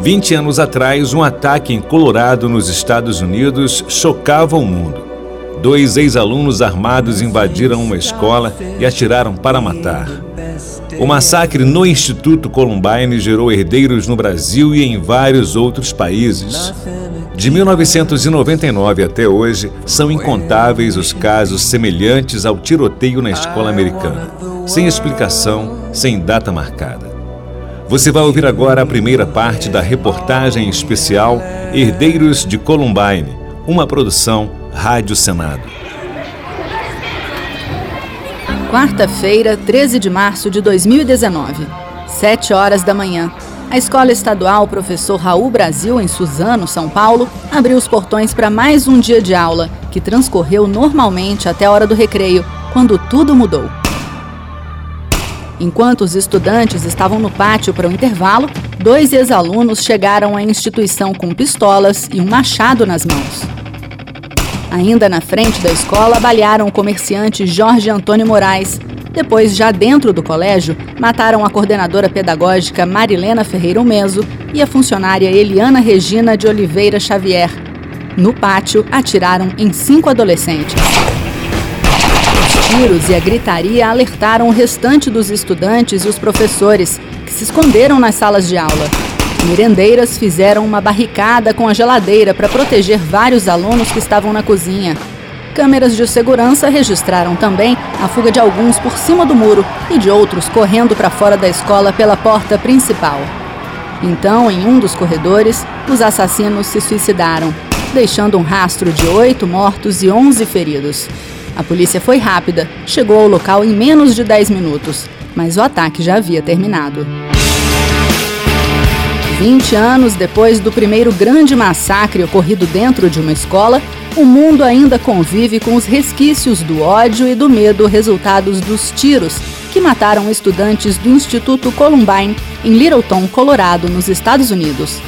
20 anos atrás, um ataque em Colorado, nos Estados Unidos, chocava o mundo. Dois ex-alunos armados invadiram uma escola e atiraram para matar. O massacre no Instituto Columbine gerou herdeiros no Brasil e em vários outros países. De 1999 até hoje, são incontáveis os casos semelhantes ao tiroteio na escola americana, sem explicação, sem data marcada. Você vai ouvir agora a primeira parte da reportagem especial Herdeiros de Columbine, uma produção Rádio Senado. Quarta-feira, 13 de março de 2019, 7 horas da manhã. A Escola Estadual Professor Raul Brasil, em Suzano, São Paulo, abriu os portões para mais um dia de aula, que transcorreu normalmente até a hora do recreio, quando tudo mudou. Enquanto os estudantes estavam no pátio para o intervalo, dois ex-alunos chegaram à instituição com pistolas e um machado nas mãos. Ainda na frente da escola, balearam o comerciante Jorge Antônio Moraes. Depois, já dentro do colégio, mataram a coordenadora pedagógica Marilena Ferreira Meso e a funcionária Eliana Regina de Oliveira Xavier. No pátio, atiraram em cinco adolescentes tiros e a gritaria alertaram o restante dos estudantes e os professores, que se esconderam nas salas de aula. Merendeiras fizeram uma barricada com a geladeira para proteger vários alunos que estavam na cozinha. Câmeras de segurança registraram também a fuga de alguns por cima do muro e de outros correndo para fora da escola pela porta principal. Então, em um dos corredores, os assassinos se suicidaram, deixando um rastro de oito mortos e onze feridos. A polícia foi rápida, chegou ao local em menos de 10 minutos, mas o ataque já havia terminado. 20 anos depois do primeiro grande massacre ocorrido dentro de uma escola, o mundo ainda convive com os resquícios do ódio e do medo resultados dos tiros que mataram estudantes do Instituto Columbine em Littleton, Colorado, nos Estados Unidos.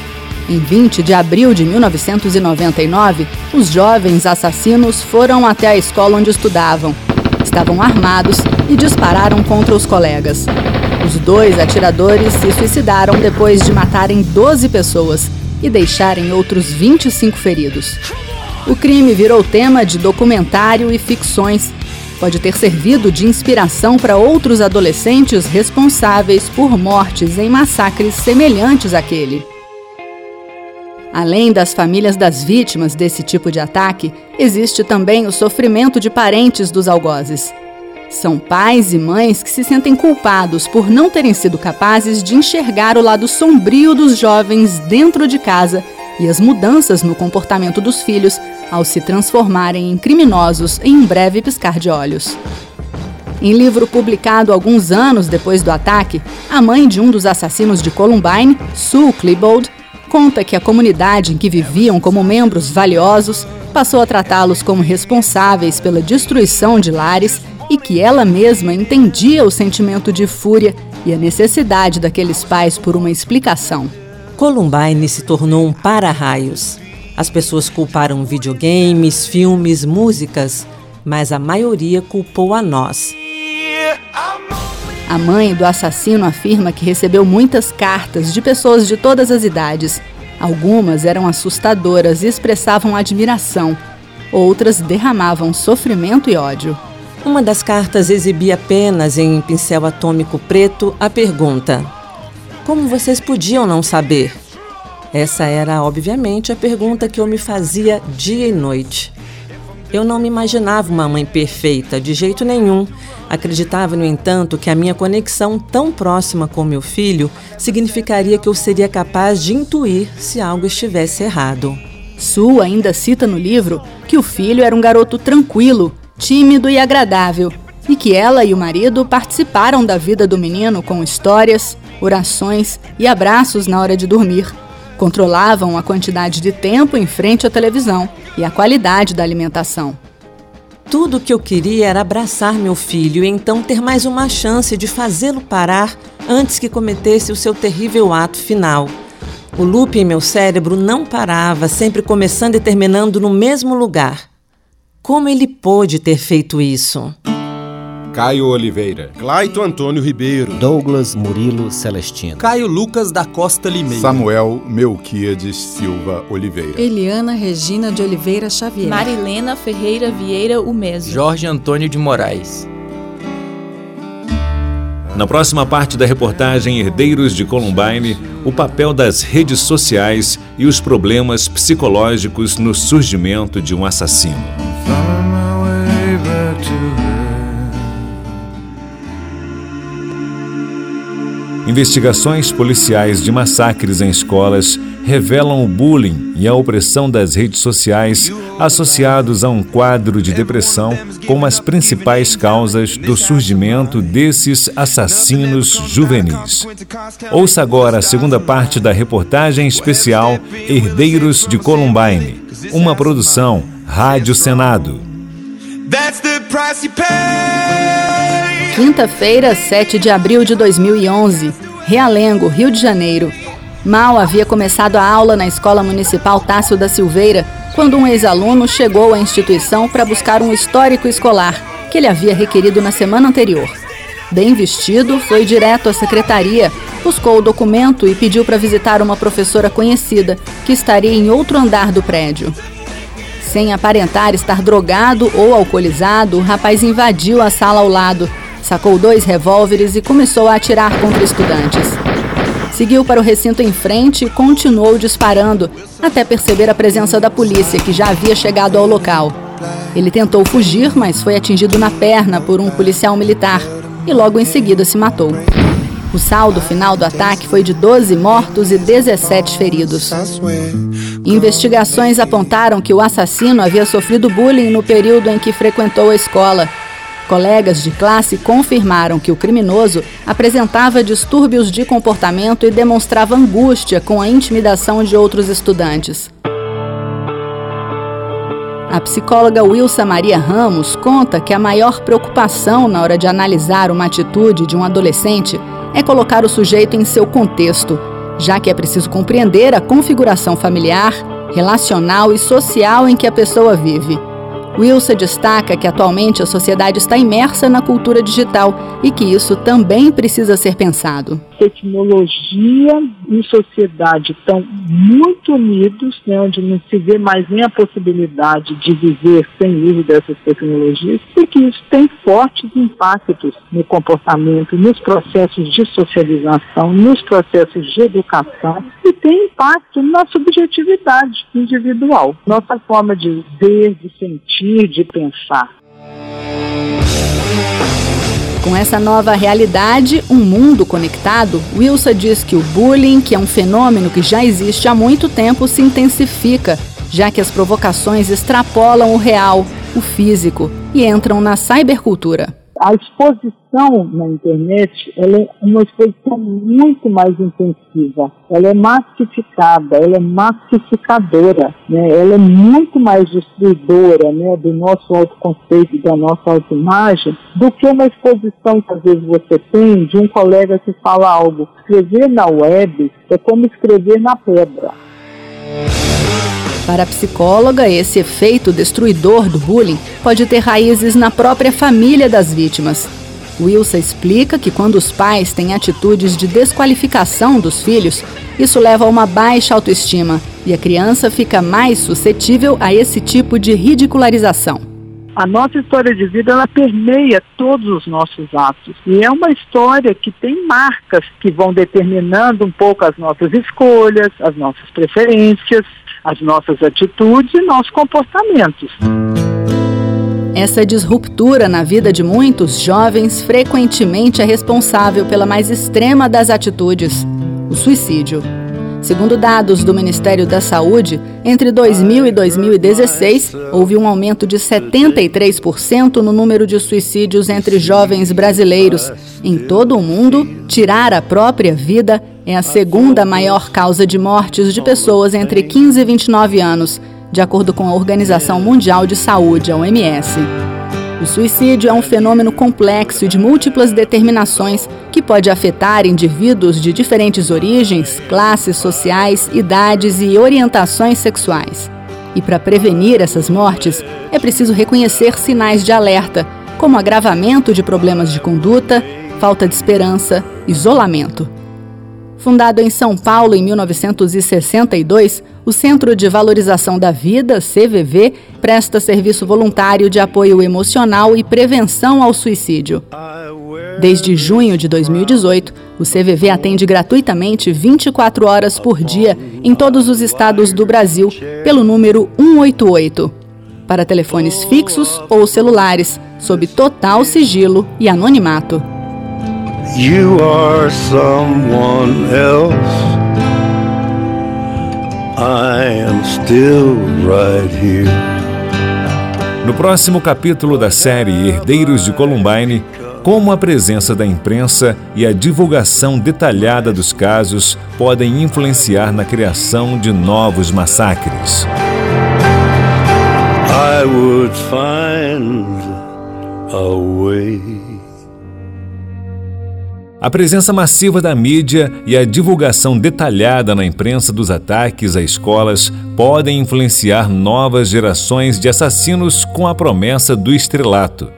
Em 20 de abril de 1999, os jovens assassinos foram até a escola onde estudavam. Estavam armados e dispararam contra os colegas. Os dois atiradores se suicidaram depois de matarem 12 pessoas e deixarem outros 25 feridos. O crime virou tema de documentário e ficções. Pode ter servido de inspiração para outros adolescentes responsáveis por mortes em massacres semelhantes àquele. Além das famílias das vítimas desse tipo de ataque, existe também o sofrimento de parentes dos algozes. São pais e mães que se sentem culpados por não terem sido capazes de enxergar o lado sombrio dos jovens dentro de casa e as mudanças no comportamento dos filhos ao se transformarem em criminosos em um breve piscar de olhos. Em livro publicado alguns anos depois do ataque, a mãe de um dos assassinos de Columbine, Sue Klebold, conta que a comunidade em que viviam como membros valiosos passou a tratá-los como responsáveis pela destruição de lares e que ela mesma entendia o sentimento de fúria e a necessidade daqueles pais por uma explicação. Columbine se tornou um para-raios. As pessoas culparam videogames, filmes, músicas, mas a maioria culpou a nós. A mãe do assassino afirma que recebeu muitas cartas de pessoas de todas as idades. Algumas eram assustadoras e expressavam admiração, outras derramavam sofrimento e ódio. Uma das cartas exibia apenas em pincel atômico preto a pergunta: Como vocês podiam não saber? Essa era, obviamente, a pergunta que eu me fazia dia e noite. Eu não me imaginava uma mãe perfeita, de jeito nenhum. Acreditava, no entanto, que a minha conexão tão próxima com meu filho significaria que eu seria capaz de intuir se algo estivesse errado. Sue ainda cita no livro que o filho era um garoto tranquilo, tímido e agradável, e que ela e o marido participaram da vida do menino com histórias, orações e abraços na hora de dormir. Controlavam a quantidade de tempo em frente à televisão e a qualidade da alimentação. Tudo o que eu queria era abraçar meu filho e então ter mais uma chance de fazê-lo parar antes que cometesse o seu terrível ato final. O loop em meu cérebro não parava, sempre começando e terminando no mesmo lugar. Como ele pôde ter feito isso? Caio Oliveira. Claito Antônio Ribeiro. Douglas Murilo Celestino. Caio Lucas da Costa Limeira. Samuel Melquiades Silva Oliveira. Eliana Regina de Oliveira Xavier. Marilena Ferreira Vieira Umeso. Jorge Antônio de Moraes. Na próxima parte da reportagem Herdeiros de Columbine, o papel das redes sociais e os problemas psicológicos no surgimento de um assassino. Investigações policiais de massacres em escolas revelam o bullying e a opressão das redes sociais associados a um quadro de depressão como as principais causas do surgimento desses assassinos juvenis. Ouça agora a segunda parte da reportagem especial Herdeiros de Columbine, uma produção Rádio Senado. Quinta-feira, 7 de abril de 2011, Realengo, Rio de Janeiro. Mal havia começado a aula na Escola Municipal Tássio da Silveira quando um ex-aluno chegou à instituição para buscar um histórico escolar que ele havia requerido na semana anterior. Bem vestido, foi direto à secretaria, buscou o documento e pediu para visitar uma professora conhecida que estaria em outro andar do prédio. Sem aparentar estar drogado ou alcoolizado, o rapaz invadiu a sala ao lado, sacou dois revólveres e começou a atirar contra estudantes. Seguiu para o recinto em frente e continuou disparando, até perceber a presença da polícia, que já havia chegado ao local. Ele tentou fugir, mas foi atingido na perna por um policial militar e logo em seguida se matou. O saldo final do ataque foi de 12 mortos e 17 feridos. Investigações apontaram que o assassino havia sofrido bullying no período em que frequentou a escola. Colegas de classe confirmaram que o criminoso apresentava distúrbios de comportamento e demonstrava angústia com a intimidação de outros estudantes. A psicóloga Wilsa Maria Ramos conta que a maior preocupação na hora de analisar uma atitude de um adolescente é colocar o sujeito em seu contexto, já que é preciso compreender a configuração familiar, relacional e social em que a pessoa vive. Wilson destaca que atualmente a sociedade está imersa na cultura digital e que isso também precisa ser pensado. Tecnologia e sociedade estão muito unidos, né, onde não se vê mais nem a possibilidade de viver sem uso dessas tecnologias, e que isso tem fortes impactos no comportamento, nos processos de socialização, nos processos de educação e tem impacto na subjetividade individual, nossa forma de ver, de sentir, de pensar. Com essa nova realidade, um mundo conectado, Wilson diz que o bullying, que é um fenômeno que já existe há muito tempo, se intensifica, já que as provocações extrapolam o real, o físico, e entram na cybercultura a exposição na internet ela é uma exposição muito mais intensiva. Ela é massificada, ela é massificadora, né? ela é muito mais destruidora né, do nosso autoconceito, da nossa autoimagem, do que uma exposição que às vezes você tem de um colega que fala algo. Escrever na web é como escrever na pedra. Para a psicóloga, esse efeito destruidor do bullying pode ter raízes na própria família das vítimas. Wilson explica que quando os pais têm atitudes de desqualificação dos filhos, isso leva a uma baixa autoestima e a criança fica mais suscetível a esse tipo de ridicularização. A nossa história de vida ela permeia todos os nossos atos e é uma história que tem marcas que vão determinando um pouco as nossas escolhas, as nossas preferências as nossas atitudes e nossos comportamentos. Essa disruptura na vida de muitos jovens frequentemente é responsável pela mais extrema das atitudes, o suicídio. Segundo dados do Ministério da Saúde, entre 2000 e 2016, houve um aumento de 73% no número de suicídios entre jovens brasileiros. Em todo o mundo, tirar a própria vida é a segunda maior causa de mortes de pessoas entre 15 e 29 anos, de acordo com a Organização Mundial de Saúde, a OMS. O suicídio é um fenômeno complexo de múltiplas determinações que pode afetar indivíduos de diferentes origens, classes sociais, idades e orientações sexuais. E para prevenir essas mortes, é preciso reconhecer sinais de alerta, como agravamento de problemas de conduta, falta de esperança, isolamento. Fundado em São Paulo em 1962, o Centro de Valorização da Vida, CVV, presta serviço voluntário de apoio emocional e prevenção ao suicídio. Desde junho de 2018, o CVV atende gratuitamente 24 horas por dia em todos os estados do Brasil pelo número 188. Para telefones fixos ou celulares, sob total sigilo e anonimato. You are someone else. I am still right here. No próximo capítulo da série Herdeiros de Columbine, como a presença da imprensa e a divulgação detalhada dos casos podem influenciar na criação de novos massacres. I would find a way. A presença massiva da mídia e a divulgação detalhada na imprensa dos ataques a escolas podem influenciar novas gerações de assassinos com a promessa do estrelato.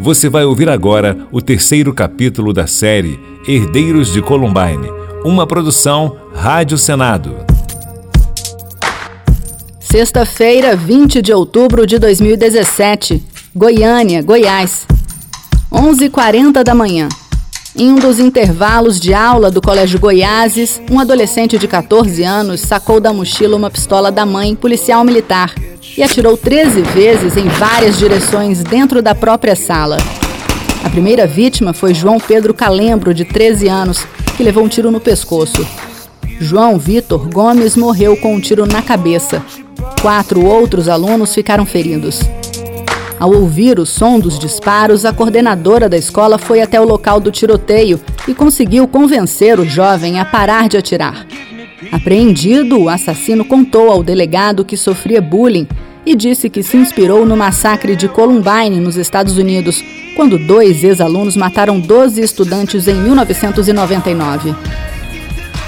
Você vai ouvir agora o terceiro capítulo da série Herdeiros de Columbine, uma produção Rádio Senado. Sexta-feira, 20 de outubro de 2017, Goiânia, Goiás. 11h40 da manhã. Em um dos intervalos de aula do Colégio Goiáses, um adolescente de 14 anos sacou da mochila uma pistola da mãe, policial militar, e atirou 13 vezes em várias direções dentro da própria sala. A primeira vítima foi João Pedro Calembro, de 13 anos, que levou um tiro no pescoço. João Vitor Gomes morreu com um tiro na cabeça. Quatro outros alunos ficaram feridos. Ao ouvir o som dos disparos, a coordenadora da escola foi até o local do tiroteio e conseguiu convencer o jovem a parar de atirar. Apreendido, o assassino contou ao delegado que sofria bullying e disse que se inspirou no massacre de Columbine, nos Estados Unidos, quando dois ex-alunos mataram 12 estudantes em 1999.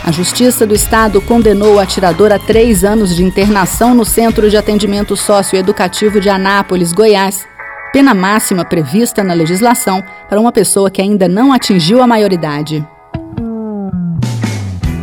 A Justiça do Estado condenou o atirador a três anos de internação no Centro de Atendimento Socioeducativo de Anápolis, Goiás, pena máxima prevista na legislação para uma pessoa que ainda não atingiu a maioridade.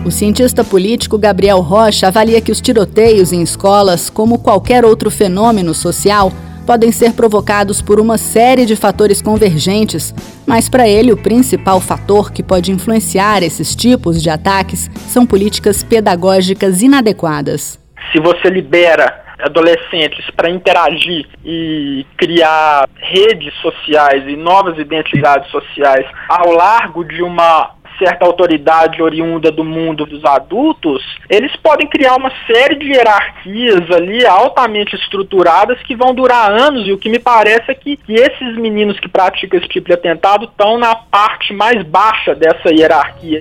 O cientista político Gabriel Rocha avalia que os tiroteios em escolas, como qualquer outro fenômeno social, podem ser provocados por uma série de fatores convergentes, mas para ele o principal fator que pode influenciar esses tipos de ataques são políticas pedagógicas inadequadas. Se você libera adolescentes para interagir e criar redes sociais e novas identidades sociais ao largo de uma certa autoridade oriunda do mundo dos adultos, eles podem criar uma série de hierarquias ali altamente estruturadas que vão durar anos, e o que me parece é que, que esses meninos que praticam esse tipo de atentado estão na parte mais baixa dessa hierarquia.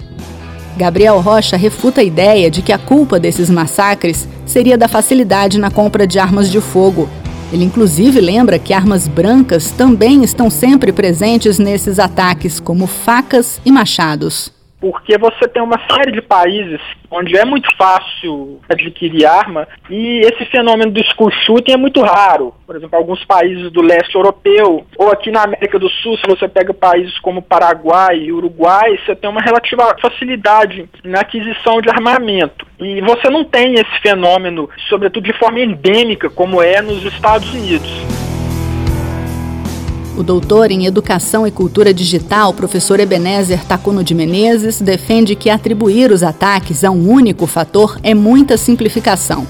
Gabriel Rocha refuta a ideia de que a culpa desses massacres seria da facilidade na compra de armas de fogo ele inclusive lembra que armas brancas também estão sempre presentes nesses ataques, como facas e machados porque você tem uma série de países onde é muito fácil adquirir arma e esse fenômeno do school shooting é muito raro. Por exemplo, alguns países do leste europeu ou aqui na América do Sul, se você pega países como Paraguai e Uruguai, você tem uma relativa facilidade na aquisição de armamento. E você não tem esse fenômeno, sobretudo de forma endêmica, como é nos Estados Unidos. O doutor em Educação e Cultura Digital, professor Ebenezer Tacuno de Menezes, defende que atribuir os ataques a um único fator é muita simplificação.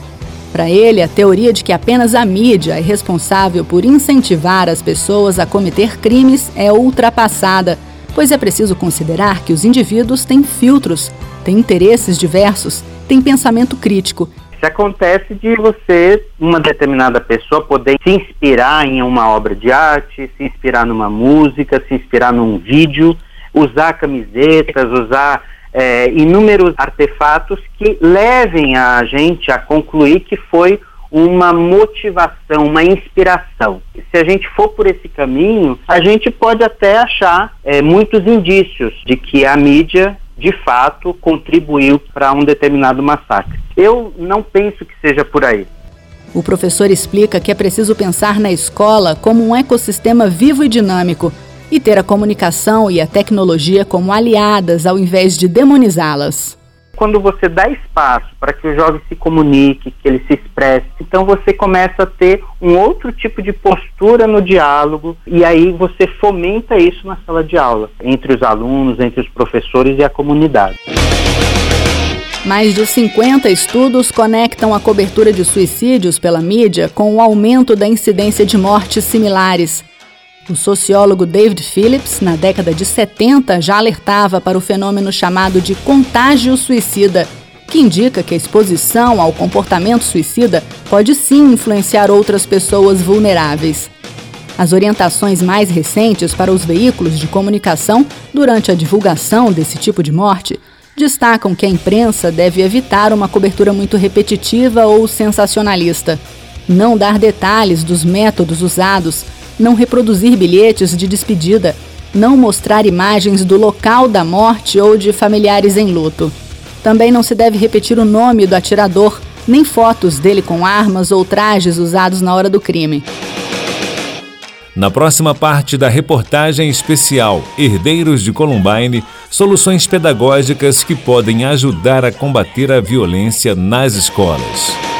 Para ele, a teoria de que apenas a mídia é responsável por incentivar as pessoas a cometer crimes é ultrapassada, pois é preciso considerar que os indivíduos têm filtros, têm interesses diversos, têm pensamento crítico se acontece de você, uma determinada pessoa, poder se inspirar em uma obra de arte, se inspirar numa música, se inspirar num vídeo, usar camisetas, usar é, inúmeros artefatos que levem a gente a concluir que foi uma motivação, uma inspiração. Se a gente for por esse caminho, a gente pode até achar é, muitos indícios de que a mídia de fato contribuiu para um determinado massacre. Eu não penso que seja por aí. O professor explica que é preciso pensar na escola como um ecossistema vivo e dinâmico e ter a comunicação e a tecnologia como aliadas ao invés de demonizá-las quando você dá espaço para que o jovem se comunique, que ele se expresse, então você começa a ter um outro tipo de postura no diálogo e aí você fomenta isso na sala de aula, entre os alunos, entre os professores e a comunidade. Mais de 50 estudos conectam a cobertura de suicídios pela mídia com o aumento da incidência de mortes similares. O sociólogo David Phillips, na década de 70, já alertava para o fenômeno chamado de contágio suicida, que indica que a exposição ao comportamento suicida pode sim influenciar outras pessoas vulneráveis. As orientações mais recentes para os veículos de comunicação durante a divulgação desse tipo de morte destacam que a imprensa deve evitar uma cobertura muito repetitiva ou sensacionalista, não dar detalhes dos métodos usados não reproduzir bilhetes de despedida, não mostrar imagens do local da morte ou de familiares em luto. Também não se deve repetir o nome do atirador, nem fotos dele com armas ou trajes usados na hora do crime. Na próxima parte da reportagem especial Herdeiros de Columbine, soluções pedagógicas que podem ajudar a combater a violência nas escolas.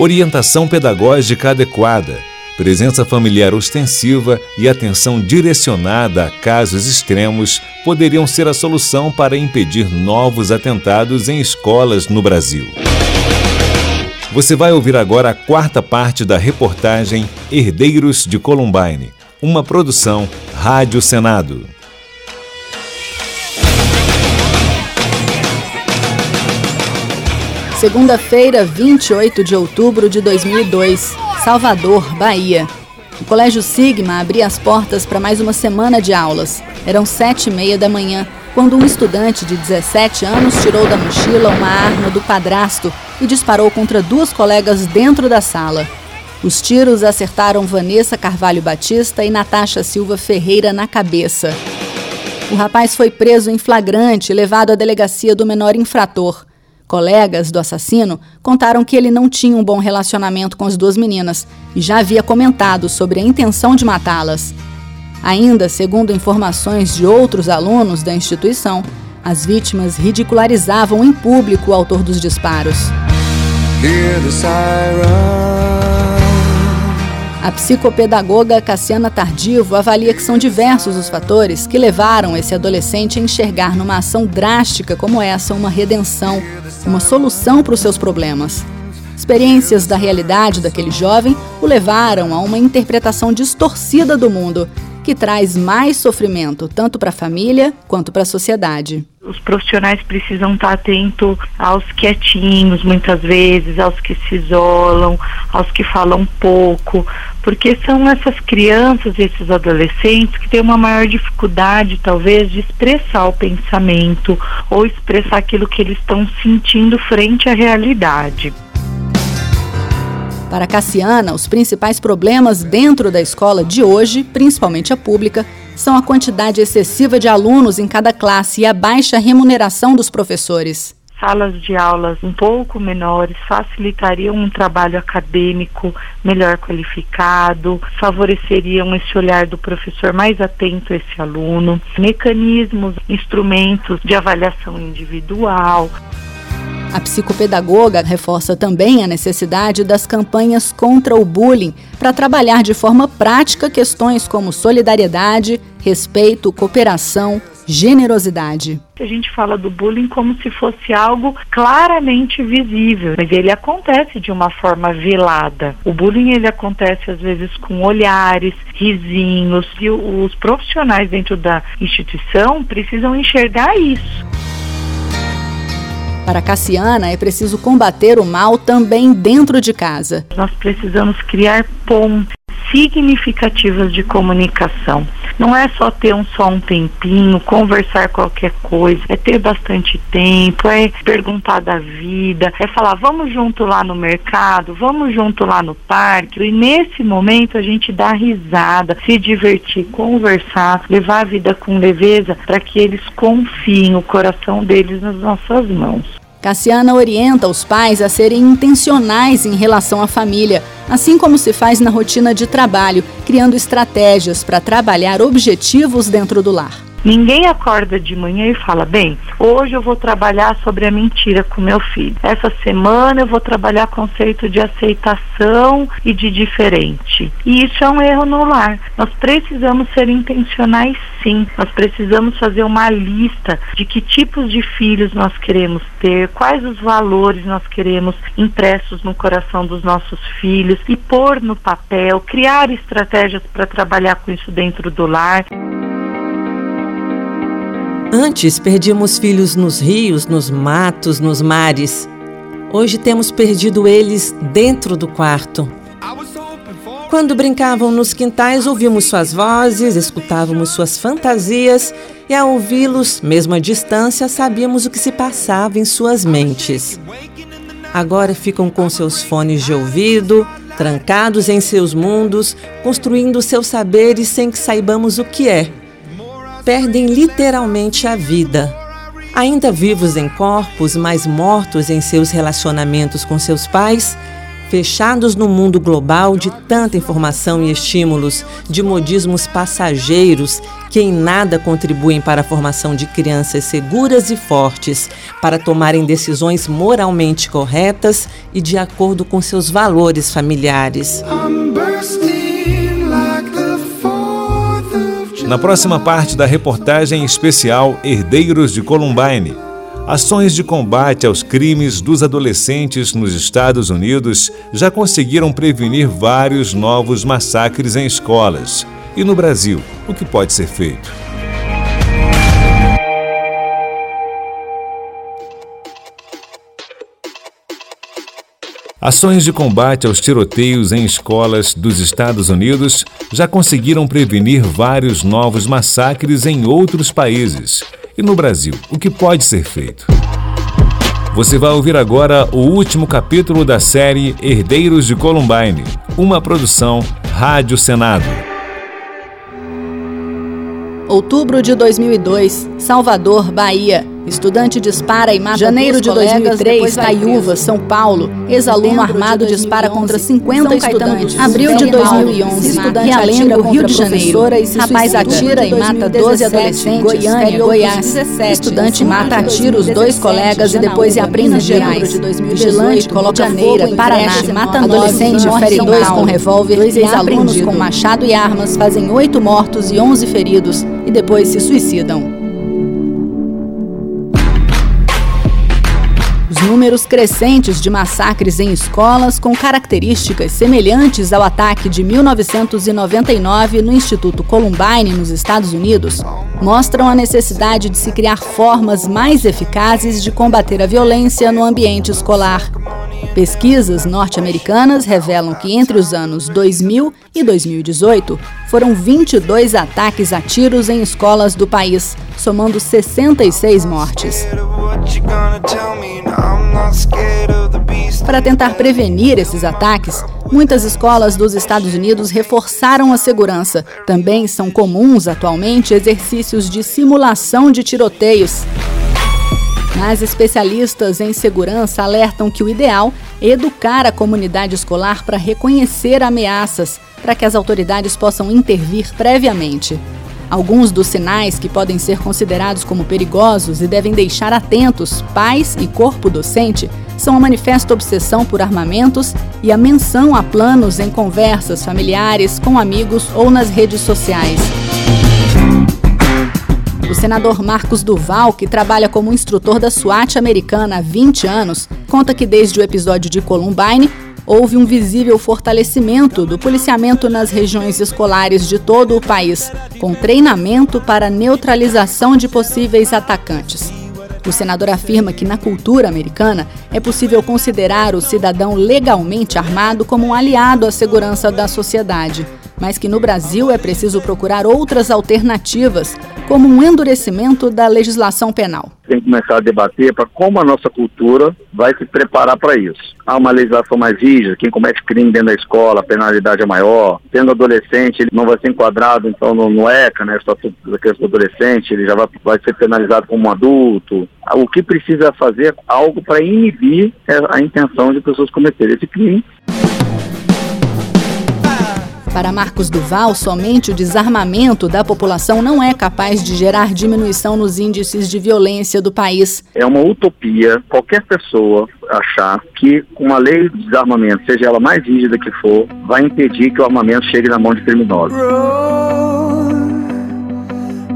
Orientação pedagógica adequada, presença familiar ostensiva e atenção direcionada a casos extremos poderiam ser a solução para impedir novos atentados em escolas no Brasil. Você vai ouvir agora a quarta parte da reportagem Herdeiros de Columbine, uma produção Rádio Senado. Segunda-feira, 28 de outubro de 2002, Salvador, Bahia. O Colégio Sigma abria as portas para mais uma semana de aulas. Eram sete e meia da manhã, quando um estudante de 17 anos tirou da mochila uma arma do padrasto e disparou contra duas colegas dentro da sala. Os tiros acertaram Vanessa Carvalho Batista e Natasha Silva Ferreira na cabeça. O rapaz foi preso em flagrante e levado à delegacia do menor infrator. Colegas do assassino contaram que ele não tinha um bom relacionamento com as duas meninas e já havia comentado sobre a intenção de matá-las. Ainda, segundo informações de outros alunos da instituição, as vítimas ridicularizavam em público o autor dos disparos. A psicopedagoga Cassiana Tardivo avalia que são diversos os fatores que levaram esse adolescente a enxergar numa ação drástica como essa uma redenção, uma solução para os seus problemas. Experiências da realidade daquele jovem o levaram a uma interpretação distorcida do mundo, que traz mais sofrimento tanto para a família quanto para a sociedade os profissionais precisam estar atentos aos quietinhos, muitas vezes, aos que se isolam, aos que falam pouco, porque são essas crianças, esses adolescentes que têm uma maior dificuldade, talvez, de expressar o pensamento ou expressar aquilo que eles estão sentindo frente à realidade. Para Cassiana, os principais problemas dentro da escola de hoje, principalmente a pública, são a quantidade excessiva de alunos em cada classe e a baixa remuneração dos professores. Salas de aulas um pouco menores facilitariam um trabalho acadêmico melhor qualificado, favoreceriam esse olhar do professor mais atento a esse aluno, mecanismos, instrumentos de avaliação individual. A psicopedagoga reforça também a necessidade das campanhas contra o bullying para trabalhar de forma prática questões como solidariedade, respeito, cooperação, generosidade. A gente fala do bullying como se fosse algo claramente visível, mas ele acontece de uma forma velada. O bullying ele acontece às vezes com olhares, risinhos, e os profissionais dentro da instituição precisam enxergar isso. Para Cassiana, é preciso combater o mal também dentro de casa. Nós precisamos criar pontes significativas de comunicação. Não é só ter um só um tempinho, conversar qualquer coisa, é ter bastante tempo, é perguntar da vida, é falar, vamos junto lá no mercado, vamos junto lá no parque. E nesse momento a gente dá risada, se divertir, conversar, levar a vida com leveza para que eles confiem o coração deles nas nossas mãos. Cassiana orienta os pais a serem intencionais em relação à família, assim como se faz na rotina de trabalho, criando estratégias para trabalhar objetivos dentro do lar. Ninguém acorda de manhã e fala: bem, hoje eu vou trabalhar sobre a mentira com meu filho. Essa semana eu vou trabalhar conceito de aceitação e de diferente. E isso é um erro no lar. Nós precisamos ser intencionais, sim. Nós precisamos fazer uma lista de que tipos de filhos nós queremos ter, quais os valores nós queremos impressos no coração dos nossos filhos e pôr no papel, criar estratégias para trabalhar com isso dentro do lar. Antes perdíamos filhos nos rios, nos matos, nos mares. Hoje temos perdido eles dentro do quarto. Quando brincavam nos quintais, ouvimos suas vozes, escutávamos suas fantasias e, ao ouvi-los, mesmo à distância, sabíamos o que se passava em suas mentes. Agora ficam com seus fones de ouvido, trancados em seus mundos, construindo seus saberes sem que saibamos o que é perdem literalmente a vida. Ainda vivos em corpos, mas mortos em seus relacionamentos com seus pais, fechados no mundo global de tanta informação e estímulos, de modismos passageiros que em nada contribuem para a formação de crianças seguras e fortes, para tomarem decisões moralmente corretas e de acordo com seus valores familiares. Na próxima parte da reportagem especial Herdeiros de Columbine, ações de combate aos crimes dos adolescentes nos Estados Unidos já conseguiram prevenir vários novos massacres em escolas. E no Brasil, o que pode ser feito? Ações de combate aos tiroteios em escolas dos Estados Unidos já conseguiram prevenir vários novos massacres em outros países. E no Brasil, o que pode ser feito? Você vai ouvir agora o último capítulo da série Herdeiros de Columbine, uma produção Rádio Senado. Outubro de 2002, Salvador, Bahia. Estudante dispara e mata Janeiro de 2003, Caiúva, São Paulo. Ex-aluno armado dispara contra 50 estudantes. Abril de 2011, estudante Realengo, Rio de Janeiro. Rapaz atira e mata 12 adolescentes. Goiânia, Goiás. Estudante mata a tiros dois colegas e depois é apreende Gerais. Vigilante coloca fogo Paraná. Mata adolescente, fere dois com revólver. Ex-alunos com machado e armas fazem oito mortos e 11 feridos e depois se suicidam. Números crescentes de massacres em escolas com características semelhantes ao ataque de 1999 no Instituto Columbine, nos Estados Unidos, mostram a necessidade de se criar formas mais eficazes de combater a violência no ambiente escolar. Pesquisas norte-americanas revelam que entre os anos 2000 e 2018 foram 22 ataques a tiros em escolas do país, somando 66 mortes. Para tentar prevenir esses ataques, muitas escolas dos Estados Unidos reforçaram a segurança. Também são comuns atualmente exercícios de simulação de tiroteios. Mas especialistas em segurança alertam que o ideal é educar a comunidade escolar para reconhecer ameaças, para que as autoridades possam intervir previamente. Alguns dos sinais que podem ser considerados como perigosos e devem deixar atentos pais e corpo docente são a manifesta obsessão por armamentos e a menção a planos em conversas familiares, com amigos ou nas redes sociais. O senador Marcos Duval, que trabalha como instrutor da SWAT americana há 20 anos, conta que desde o episódio de Columbine, houve um visível fortalecimento do policiamento nas regiões escolares de todo o país, com treinamento para neutralização de possíveis atacantes. O senador afirma que na cultura americana é possível considerar o cidadão legalmente armado como um aliado à segurança da sociedade. Mas que no Brasil é preciso procurar outras alternativas, como um endurecimento da legislação penal. Tem que começar a debater para como a nossa cultura vai se preparar para isso. Há uma legislação mais rígida, quem comete crime dentro da escola, a penalidade é maior. Sendo adolescente, ele não vai ser enquadrado então no, no ECA, né, estatuto da criança do adolescente, ele já vai, vai ser penalizado como um adulto. O que precisa fazer é algo para inibir a intenção de pessoas cometerem esse crime para Marcos Duval, somente o desarmamento da população não é capaz de gerar diminuição nos índices de violência do país. É uma utopia qualquer pessoa achar que uma lei de desarmamento, seja ela mais rígida que for, vai impedir que o armamento chegue na mão de criminosos.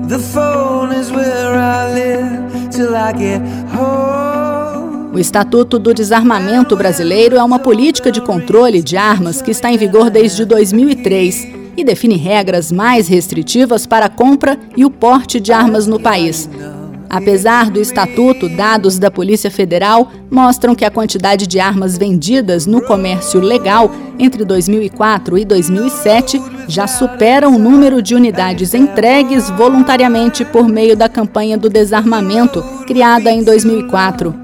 The phone is where I live till I get home. O Estatuto do Desarmamento Brasileiro é uma política de controle de armas que está em vigor desde 2003 e define regras mais restritivas para a compra e o porte de armas no país. Apesar do estatuto, dados da Polícia Federal mostram que a quantidade de armas vendidas no comércio legal entre 2004 e 2007 já supera o número de unidades entregues voluntariamente por meio da campanha do desarmamento, criada em 2004.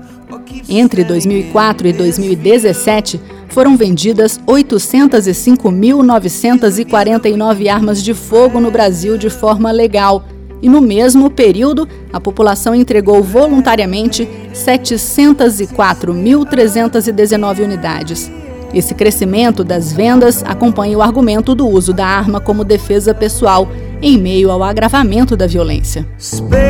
Entre 2004 e 2017, foram vendidas 805.949 armas de fogo no Brasil de forma legal. E no mesmo período, a população entregou voluntariamente 704.319 unidades. Esse crescimento das vendas acompanha o argumento do uso da arma como defesa pessoal em meio ao agravamento da violência. Space,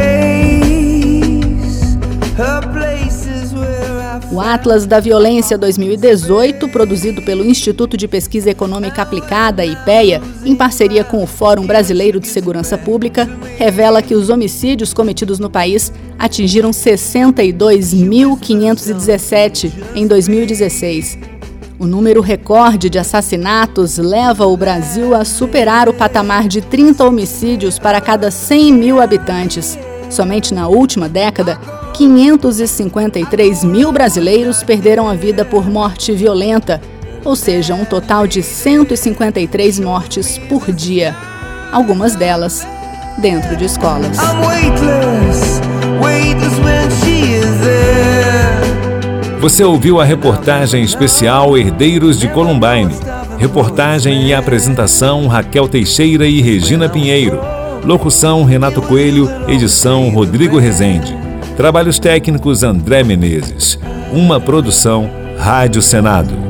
o Atlas da Violência 2018, produzido pelo Instituto de Pesquisa Econômica Aplicada, IPEA, em parceria com o Fórum Brasileiro de Segurança Pública, revela que os homicídios cometidos no país atingiram 62.517 em 2016. O número recorde de assassinatos leva o Brasil a superar o patamar de 30 homicídios para cada 100 mil habitantes. Somente na última década, 553 mil brasileiros perderam a vida por morte violenta, ou seja, um total de 153 mortes por dia, algumas delas dentro de escolas. Você ouviu a reportagem especial Herdeiros de Columbine. Reportagem e apresentação Raquel Teixeira e Regina Pinheiro. Locução Renato Coelho, edição Rodrigo Rezende. Trabalhos técnicos André Menezes. Uma produção Rádio Senado.